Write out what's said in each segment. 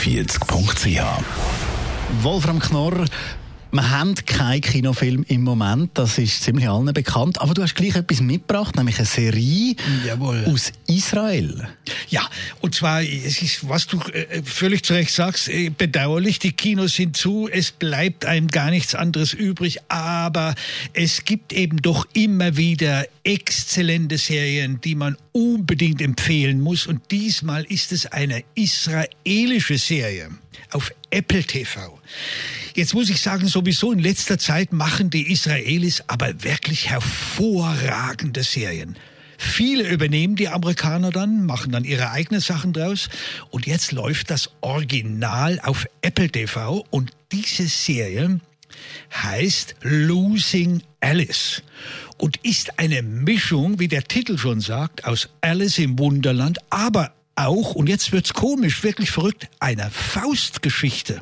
www.im43.ch Wolfram Knorr, wir haben keinen Kinofilm im Moment, das ist ziemlich allen bekannt. Aber du hast gleich etwas mitgebracht, nämlich eine Serie Jawohl. aus Israel. Ja, und zwar, es ist, was du äh, völlig zu Recht sagst, äh, bedauerlich, die Kinos sind zu, es bleibt einem gar nichts anderes übrig, aber es gibt eben doch immer wieder exzellente Serien, die man unbedingt empfehlen muss. Und diesmal ist es eine israelische Serie auf Apple TV. Jetzt muss ich sagen, sowieso in letzter Zeit machen die Israelis aber wirklich hervorragende Serien. Viele übernehmen die Amerikaner dann, machen dann ihre eigenen Sachen draus. Und jetzt läuft das Original auf Apple TV. Und diese Serie heißt Losing Alice und ist eine Mischung, wie der Titel schon sagt, aus Alice im Wunderland, aber auch, und jetzt wird's komisch, wirklich verrückt, einer Faustgeschichte.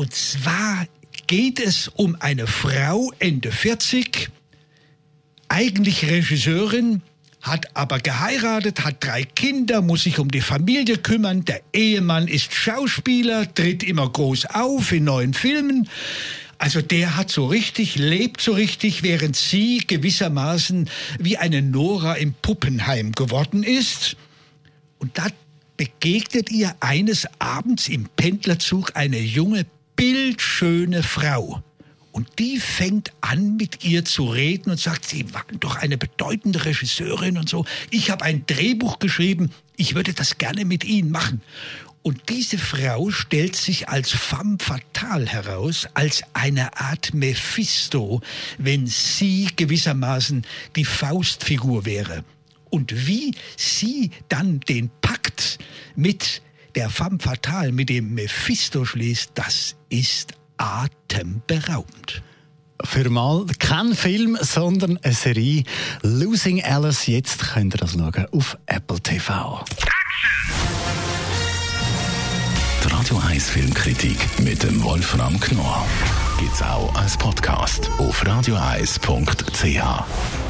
Und zwar geht es um eine Frau Ende 40, eigentlich Regisseurin, hat aber geheiratet, hat drei Kinder, muss sich um die Familie kümmern. Der Ehemann ist Schauspieler, tritt immer groß auf in neuen Filmen. Also der hat so richtig, lebt so richtig, während sie gewissermaßen wie eine Nora im Puppenheim geworden ist. Und da begegnet ihr eines Abends im Pendlerzug eine junge bildschöne Frau. Und die fängt an, mit ihr zu reden und sagt, Sie waren doch eine bedeutende Regisseurin und so. Ich habe ein Drehbuch geschrieben, ich würde das gerne mit Ihnen machen. Und diese Frau stellt sich als femme fatale heraus, als eine Art Mephisto, wenn sie gewissermaßen die Faustfigur wäre. Und wie sie dann den Pakt mit der femme fatale mit dem Mephisto schließt, das ist atemberaubend. Für mal kein Film, sondern eine Serie. Losing Alice. Jetzt könnt ihr das schauen auf Apple TV. Die Radio 1 Filmkritik mit dem Wolfram Knorr gibt's auch als Podcast auf radio1.ch.